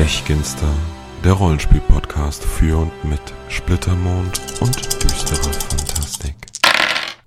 Stechginster, der Rollenspiel-Podcast für und mit Splittermond und düsterer Fantastik.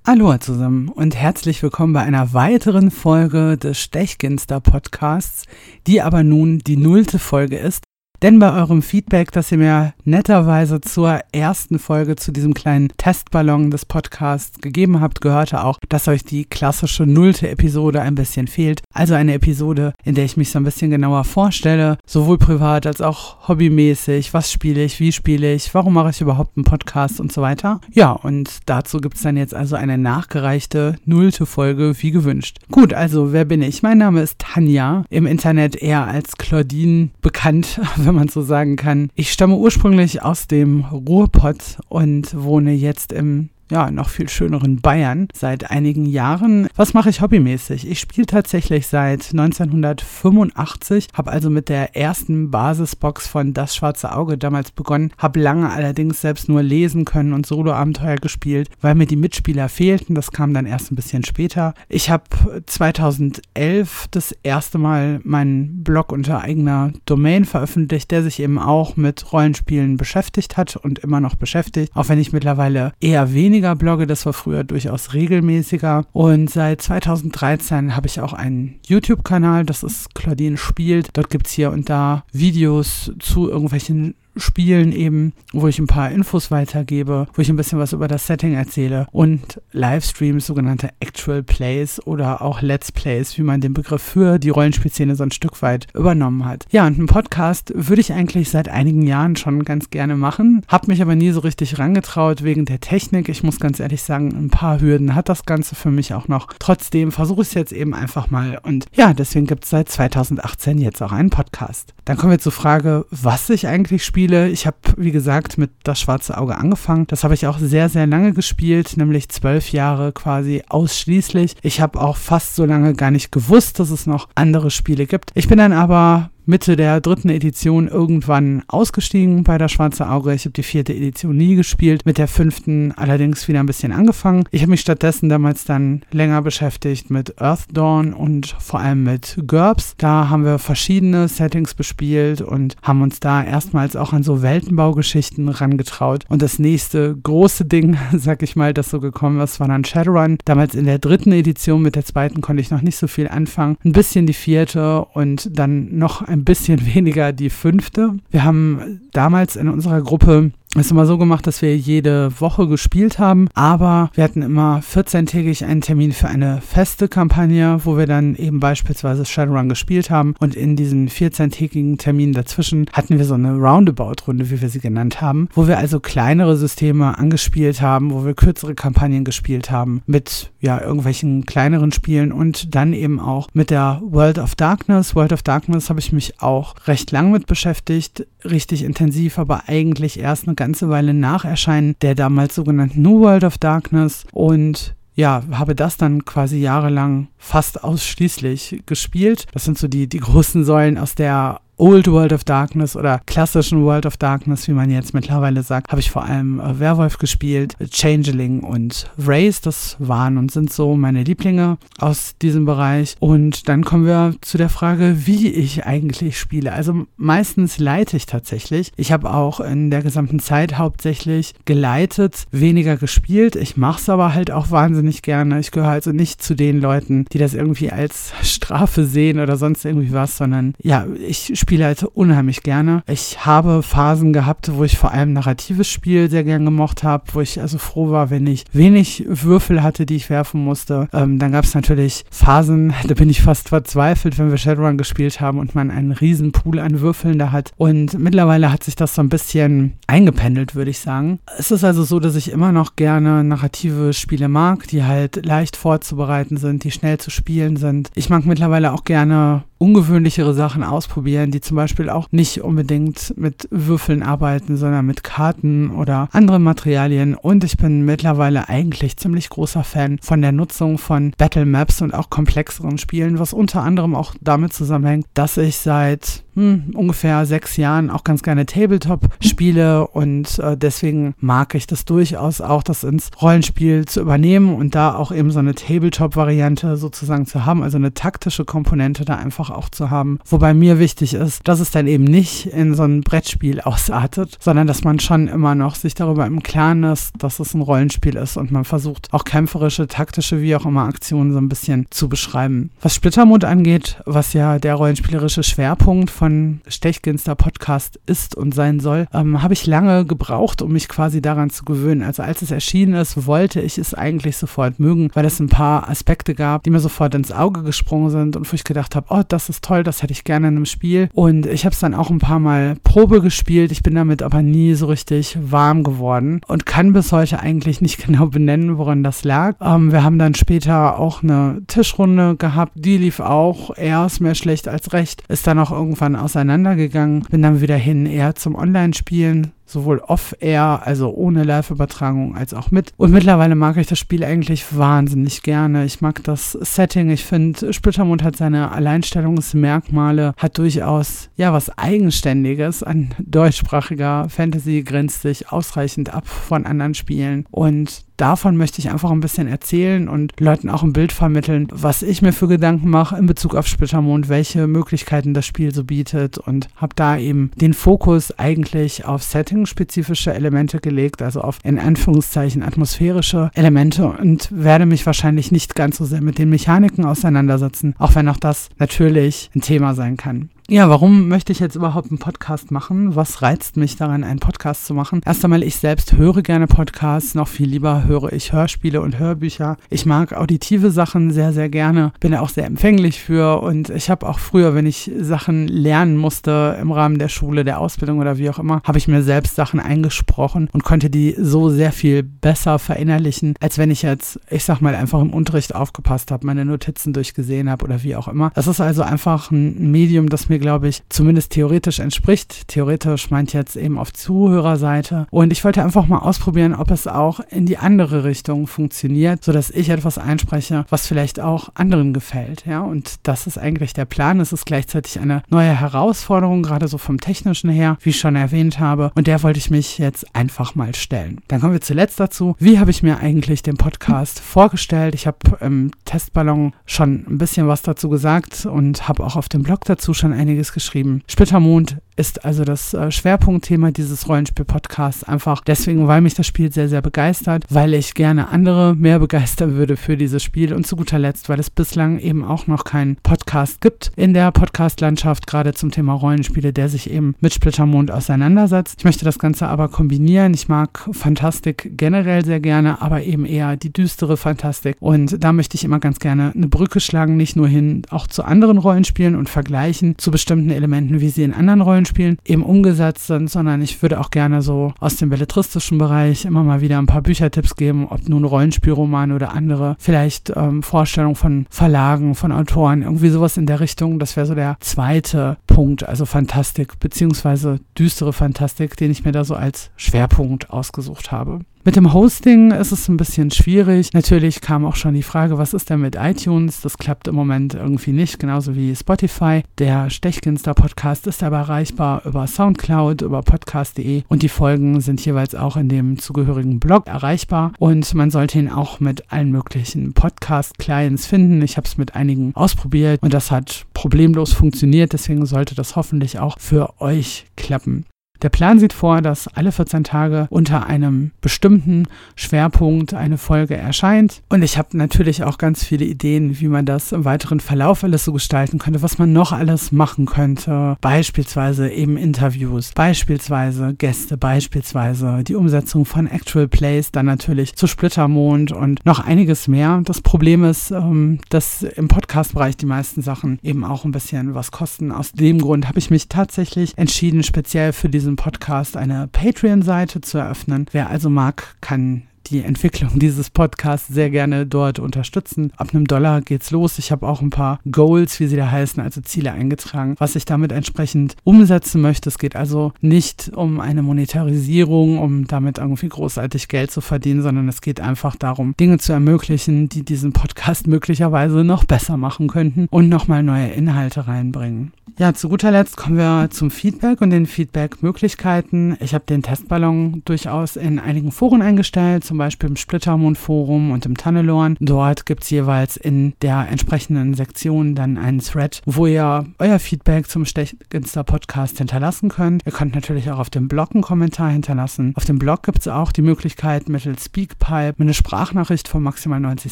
Hallo zusammen und herzlich willkommen bei einer weiteren Folge des Stechginster Podcasts, die aber nun die nullte Folge ist. Denn bei eurem Feedback, das ihr mir netterweise zur ersten Folge zu diesem kleinen Testballon des Podcasts gegeben habt, gehörte auch, dass euch die klassische nullte Episode ein bisschen fehlt. Also eine Episode, in der ich mich so ein bisschen genauer vorstelle, sowohl privat als auch hobbymäßig. Was spiele ich, wie spiele ich, warum mache ich überhaupt einen Podcast und so weiter. Ja, und dazu gibt es dann jetzt also eine nachgereichte nullte Folge, wie gewünscht. Gut, also wer bin ich? Mein Name ist Tanja, im Internet eher als Claudine bekannt, wenn wenn man so sagen kann. Ich stamme ursprünglich aus dem Ruhrpott und wohne jetzt im ja, noch viel schöneren Bayern seit einigen Jahren. Was mache ich hobbymäßig? Ich spiele tatsächlich seit 1985, habe also mit der ersten Basisbox von Das Schwarze Auge damals begonnen, habe lange allerdings selbst nur lesen können und Soloabenteuer gespielt, weil mir die Mitspieler fehlten. Das kam dann erst ein bisschen später. Ich habe 2011 das erste Mal meinen Blog unter eigener Domain veröffentlicht, der sich eben auch mit Rollenspielen beschäftigt hat und immer noch beschäftigt, auch wenn ich mittlerweile eher weniger weniger blogge, das war früher durchaus regelmäßiger. Und seit 2013 habe ich auch einen YouTube-Kanal, das ist Claudine spielt. Dort gibt es hier und da Videos zu irgendwelchen Spielen eben, wo ich ein paar Infos weitergebe, wo ich ein bisschen was über das Setting erzähle und Livestreams, sogenannte Actual Plays oder auch Let's Plays, wie man den Begriff für die Rollenspielszene so ein Stück weit übernommen hat. Ja, und einen Podcast würde ich eigentlich seit einigen Jahren schon ganz gerne machen, habe mich aber nie so richtig rangetraut wegen der Technik. Ich muss ganz ehrlich sagen, ein paar Hürden hat das Ganze für mich auch noch. Trotzdem versuche ich es jetzt eben einfach mal und ja, deswegen gibt es seit 2018 jetzt auch einen Podcast. Dann kommen wir zur Frage, was ich eigentlich spiele Spiele. Ich habe, wie gesagt, mit Das Schwarze Auge angefangen. Das habe ich auch sehr, sehr lange gespielt, nämlich zwölf Jahre quasi ausschließlich. Ich habe auch fast so lange gar nicht gewusst, dass es noch andere Spiele gibt. Ich bin dann aber Mitte der dritten Edition irgendwann ausgestiegen bei der Schwarze Auge. Ich habe die vierte Edition nie gespielt, mit der fünften allerdings wieder ein bisschen angefangen. Ich habe mich stattdessen damals dann länger beschäftigt mit Earth Dawn und vor allem mit GURPS. Da haben wir verschiedene Settings bespielt und haben uns da erstmals auch an so Weltenbaugeschichten rangetraut. Und das nächste große Ding, sag ich mal, das so gekommen ist, war dann Shadowrun. Damals in der dritten Edition, mit der zweiten konnte ich noch nicht so viel anfangen. Ein bisschen die vierte und dann noch ein ein bisschen weniger die fünfte. Wir haben damals in unserer Gruppe es immer so gemacht, dass wir jede Woche gespielt haben, aber wir hatten immer 14-tägig einen Termin für eine feste Kampagne, wo wir dann eben beispielsweise Shadowrun gespielt haben und in diesen 14-tägigen Termin dazwischen hatten wir so eine Roundabout-Runde, wie wir sie genannt haben, wo wir also kleinere Systeme angespielt haben, wo wir kürzere Kampagnen gespielt haben mit ja irgendwelchen kleineren Spielen und dann eben auch mit der World of Darkness. World of Darkness habe ich mich auch recht lang mit beschäftigt, richtig intensiv, aber eigentlich erst eine ganze Weile nach Erscheinen der damals sogenannten New World of Darkness und ja, habe das dann quasi jahrelang fast ausschließlich gespielt. Das sind so die, die großen Säulen aus der Old World of Darkness oder klassischen World of Darkness, wie man jetzt mittlerweile sagt, habe ich vor allem äh, Werwolf gespielt, Changeling und Race. Das waren und sind so meine Lieblinge aus diesem Bereich. Und dann kommen wir zu der Frage, wie ich eigentlich spiele. Also meistens leite ich tatsächlich. Ich habe auch in der gesamten Zeit hauptsächlich geleitet, weniger gespielt. Ich mache es aber halt auch wahnsinnig gerne. Ich gehöre also nicht zu den Leuten, die das irgendwie als Strafe sehen oder sonst irgendwie was, sondern ja, ich spiele halt unheimlich gerne. Ich habe Phasen gehabt, wo ich vor allem narratives Spiel sehr gern gemocht habe, wo ich also froh war, wenn ich wenig Würfel hatte, die ich werfen musste. Ähm, dann gab es natürlich Phasen, da bin ich fast verzweifelt, wenn wir Shadowrun gespielt haben und man einen riesen Pool an Würfeln da hat. Und mittlerweile hat sich das so ein bisschen eingependelt, würde ich sagen. Es ist also so, dass ich immer noch gerne narrative Spiele mag, die halt leicht vorzubereiten sind, die schnell zu spielen sind. Ich mag mittlerweile auch gerne ungewöhnlichere Sachen ausprobieren, die zum Beispiel auch nicht unbedingt mit Würfeln arbeiten, sondern mit Karten oder anderen Materialien. Und ich bin mittlerweile eigentlich ziemlich großer Fan von der Nutzung von Battle Maps und auch komplexeren Spielen, was unter anderem auch damit zusammenhängt, dass ich seit hm, ungefähr sechs Jahren auch ganz gerne Tabletop spiele und äh, deswegen mag ich das durchaus auch, das ins Rollenspiel zu übernehmen und da auch eben so eine Tabletop-Variante sozusagen zu haben, also eine taktische Komponente da einfach auch zu haben. Wobei mir wichtig ist, dass es dann eben nicht in so ein Brettspiel ausartet, sondern dass man schon immer noch sich darüber im Klaren ist, dass es ein Rollenspiel ist und man versucht auch kämpferische, taktische, wie auch immer Aktionen so ein bisschen zu beschreiben. Was Splittermond angeht, was ja der rollenspielerische Schwerpunkt von Stechginster Podcast ist und sein soll, ähm, habe ich lange gebraucht, um mich quasi daran zu gewöhnen. Also als es erschienen ist, wollte ich es eigentlich sofort mögen, weil es ein paar Aspekte gab, die mir sofort ins Auge gesprungen sind und wo ich gedacht habe, oh, das ist toll, das hätte ich gerne in einem Spiel. Und ich habe es dann auch ein paar Mal Probe gespielt. Ich bin damit aber nie so richtig warm geworden und kann bis heute eigentlich nicht genau benennen, woran das lag. Ähm, wir haben dann später auch eine Tischrunde gehabt, die lief auch erst mehr schlecht als recht, ist dann auch irgendwann auseinandergegangen, bin dann wieder hin eher zum Online-Spielen sowohl off-air, also ohne Live-Übertragung, als auch mit. Und mittlerweile mag ich das Spiel eigentlich wahnsinnig gerne. Ich mag das Setting. Ich finde, Splittermond hat seine Alleinstellungsmerkmale, hat durchaus, ja, was Eigenständiges an deutschsprachiger Fantasy, grenzt sich ausreichend ab von anderen Spielen. Und davon möchte ich einfach ein bisschen erzählen und Leuten auch ein Bild vermitteln, was ich mir für Gedanken mache in Bezug auf Splittermond, welche Möglichkeiten das Spiel so bietet und habe da eben den Fokus eigentlich auf setting-spezifische Elemente gelegt, also auf in Anführungszeichen atmosphärische Elemente und werde mich wahrscheinlich nicht ganz so sehr mit den Mechaniken auseinandersetzen, auch wenn auch das natürlich ein Thema sein kann. Ja, warum möchte ich jetzt überhaupt einen Podcast machen? Was reizt mich daran, einen Podcast zu machen? Erst einmal, ich selbst höre gerne Podcasts, noch viel lieber höre ich Hörspiele und Hörbücher. Ich mag auditive Sachen sehr, sehr gerne, bin auch sehr empfänglich für und ich habe auch früher, wenn ich Sachen lernen musste im Rahmen der Schule, der Ausbildung oder wie auch immer, habe ich mir selbst Sachen eingesprochen und konnte die so sehr viel besser verinnerlichen, als wenn ich jetzt, ich sag mal, einfach im Unterricht aufgepasst habe, meine Notizen durchgesehen habe oder wie auch immer. Das ist also einfach ein Medium, das mir mir, glaube ich, zumindest theoretisch entspricht. Theoretisch meint jetzt eben auf Zuhörerseite. Und ich wollte einfach mal ausprobieren, ob es auch in die andere Richtung funktioniert, sodass ich etwas einspreche, was vielleicht auch anderen gefällt. Ja, und das ist eigentlich der Plan. Es ist gleichzeitig eine neue Herausforderung, gerade so vom Technischen her, wie ich schon erwähnt habe. Und der wollte ich mich jetzt einfach mal stellen. Dann kommen wir zuletzt dazu. Wie habe ich mir eigentlich den Podcast vorgestellt? Ich habe im Testballon schon ein bisschen was dazu gesagt und habe auch auf dem Blog dazu schon ein einiges geschrieben. Splittermond ist also das äh, Schwerpunktthema dieses Rollenspiel-Podcasts. Einfach deswegen, weil mich das Spiel sehr, sehr begeistert, weil ich gerne andere mehr begeistern würde für dieses Spiel und zu guter Letzt, weil es bislang eben auch noch keinen Podcast gibt in der Podcast-Landschaft, gerade zum Thema Rollenspiele, der sich eben mit Splittermond auseinandersetzt. Ich möchte das Ganze aber kombinieren. Ich mag Fantastik generell sehr gerne, aber eben eher die düstere Fantastik. Und da möchte ich immer ganz gerne eine Brücke schlagen, nicht nur hin auch zu anderen Rollenspielen und vergleichen zu bestimmten Elementen, wie sie in anderen Rollenspielen eben umgesetzt sind, sondern ich würde auch gerne so aus dem belletristischen Bereich immer mal wieder ein paar Büchertipps geben, ob nun Rollenspielromane oder andere, vielleicht ähm, Vorstellungen von Verlagen, von Autoren, irgendwie sowas in der Richtung. Das wäre so der zweite Punkt, also Fantastik, beziehungsweise düstere Fantastik, den ich mir da so als Schwerpunkt ausgesucht habe. Mit dem Hosting ist es ein bisschen schwierig. Natürlich kam auch schon die Frage, was ist denn mit iTunes? Das klappt im Moment irgendwie nicht, genauso wie Spotify. Der Stechginster Podcast ist aber erreichbar über Soundcloud, über podcast.de und die Folgen sind jeweils auch in dem zugehörigen Blog erreichbar und man sollte ihn auch mit allen möglichen Podcast-Clients finden. Ich habe es mit einigen ausprobiert und das hat problemlos funktioniert, deswegen sollte das hoffentlich auch für euch klappen. Der Plan sieht vor, dass alle 14 Tage unter einem bestimmten Schwerpunkt eine Folge erscheint. Und ich habe natürlich auch ganz viele Ideen, wie man das im weiteren Verlauf alles so gestalten könnte, was man noch alles machen könnte. Beispielsweise eben Interviews, beispielsweise Gäste, beispielsweise die Umsetzung von Actual Plays, dann natürlich zu Splittermond und noch einiges mehr. Das Problem ist, ähm, dass im Podcast-Bereich die meisten Sachen eben auch ein bisschen was kosten. Aus dem Grund habe ich mich tatsächlich entschieden, speziell für diesen Podcast eine Patreon-Seite zu eröffnen. Wer also mag, kann die Entwicklung dieses Podcasts sehr gerne dort unterstützen. Ab einem Dollar geht's los. Ich habe auch ein paar Goals, wie sie da heißen, also Ziele eingetragen, was ich damit entsprechend umsetzen möchte. Es geht also nicht um eine Monetarisierung, um damit irgendwie großartig Geld zu verdienen, sondern es geht einfach darum, Dinge zu ermöglichen, die diesen Podcast möglicherweise noch besser machen könnten und nochmal neue Inhalte reinbringen. Ja, zu guter Letzt kommen wir zum Feedback und den Feedback-Möglichkeiten. Ich habe den Testballon durchaus in einigen Foren eingestellt, zum Beispiel im Splittermond-Forum und im Tunnelorn. Dort gibt es jeweils in der entsprechenden Sektion dann einen Thread, wo ihr euer Feedback zum Stechginster Podcast hinterlassen könnt. Ihr könnt natürlich auch auf dem Blog einen Kommentar hinterlassen. Auf dem Blog gibt es auch die Möglichkeit, mittels Speakpipe eine Sprachnachricht von maximal 90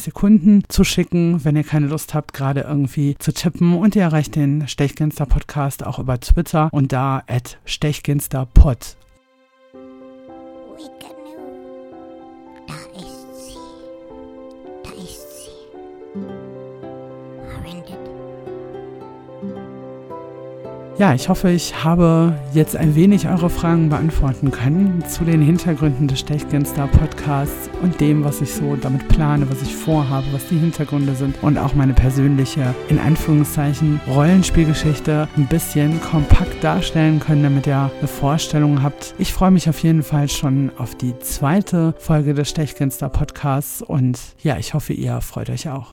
Sekunden zu schicken, wenn ihr keine Lust habt, gerade irgendwie zu tippen. Und ihr erreicht den Stechginster Podcast auch über Twitter und da at stechginsterpod. Ja, ich hoffe, ich habe jetzt ein wenig eure Fragen beantworten können zu den Hintergründen des Stechginster Podcasts und dem, was ich so damit plane, was ich vorhabe, was die Hintergründe sind und auch meine persönliche, in Anführungszeichen, Rollenspielgeschichte ein bisschen kompakt darstellen können, damit ihr eine Vorstellung habt. Ich freue mich auf jeden Fall schon auf die zweite Folge des Stechginster Podcasts und ja, ich hoffe, ihr freut euch auch.